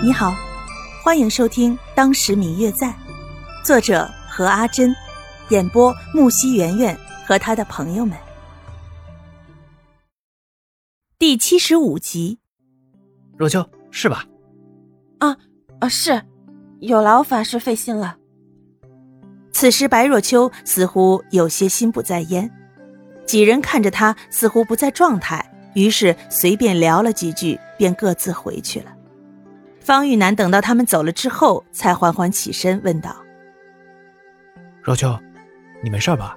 你好，欢迎收听《当时明月在》，作者何阿珍，演播木西圆圆和他的朋友们。第七十五集，若秋是吧？啊啊是，有劳法师费心了。此时白若秋似乎有些心不在焉，几人看着他似乎不在状态，于是随便聊了几句，便各自回去了。方玉楠等到他们走了之后，才缓缓起身问道：“若秋，你没事吧？”“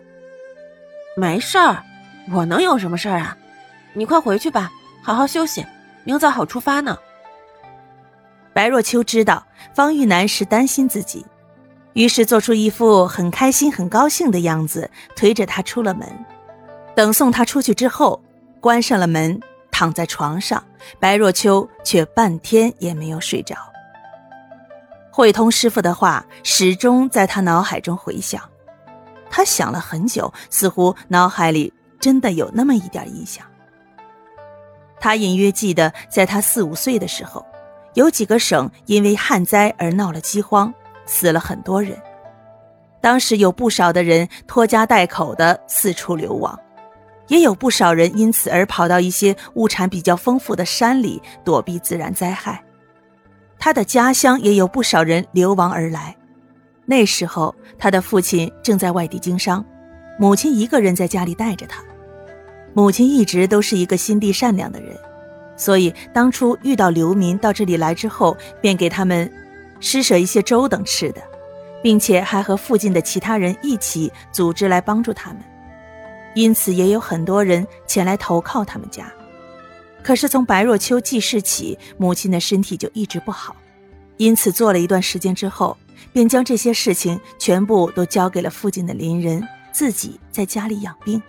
没事儿，我能有什么事儿啊？你快回去吧，好好休息，明早好出发呢。”白若秋知道方玉楠是担心自己，于是做出一副很开心、很高兴的样子，推着他出了门。等送他出去之后，关上了门。躺在床上，白若秋却半天也没有睡着。慧通师傅的话始终在他脑海中回响，他想了很久，似乎脑海里真的有那么一点印象。他隐约记得，在他四五岁的时候，有几个省因为旱灾而闹了饥荒，死了很多人。当时有不少的人拖家带口的四处流亡。也有不少人因此而跑到一些物产比较丰富的山里躲避自然灾害。他的家乡也有不少人流亡而来。那时候，他的父亲正在外地经商，母亲一个人在家里带着他。母亲一直都是一个心地善良的人，所以当初遇到流民到这里来之后，便给他们施舍一些粥等吃的，并且还和附近的其他人一起组织来帮助他们。因此，也有很多人前来投靠他们家。可是从白若秋记事起，母亲的身体就一直不好，因此做了一段时间之后，便将这些事情全部都交给了附近的邻人，自己在家里养病。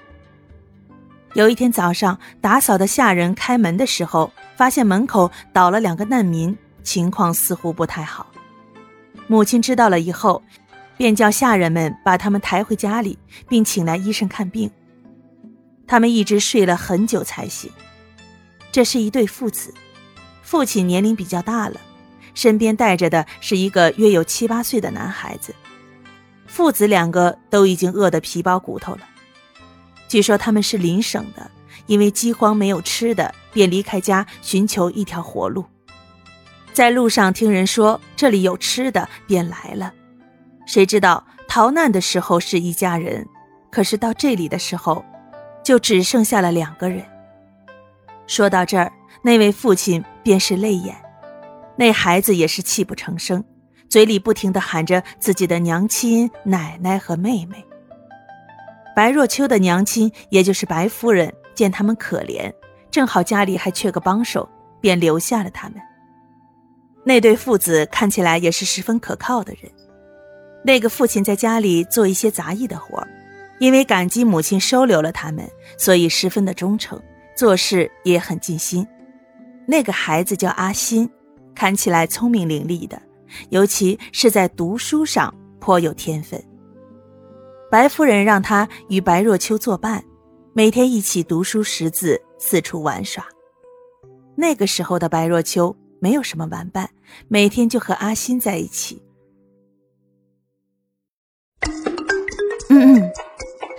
有一天早上，打扫的下人开门的时候，发现门口倒了两个难民，情况似乎不太好。母亲知道了以后，便叫下人们把他们抬回家里，并请来医生看病。他们一直睡了很久才醒。这是一对父子，父亲年龄比较大了，身边带着的是一个约有七八岁的男孩子。父子两个都已经饿得皮包骨头了。据说他们是邻省的，因为饥荒没有吃的，便离开家寻求一条活路。在路上听人说这里有吃的，便来了。谁知道逃难的时候是一家人，可是到这里的时候。就只剩下了两个人。说到这儿，那位父亲便是泪眼，那孩子也是泣不成声，嘴里不停地喊着自己的娘亲、奶奶和妹妹。白若秋的娘亲，也就是白夫人，见他们可怜，正好家里还缺个帮手，便留下了他们。那对父子看起来也是十分可靠的人。那个父亲在家里做一些杂役的活儿。因为感激母亲收留了他们，所以十分的忠诚，做事也很尽心。那个孩子叫阿新，看起来聪明伶俐的，尤其是在读书上颇有天分。白夫人让他与白若秋作伴，每天一起读书识字，四处玩耍。那个时候的白若秋没有什么玩伴，每天就和阿新在一起。嗯嗯。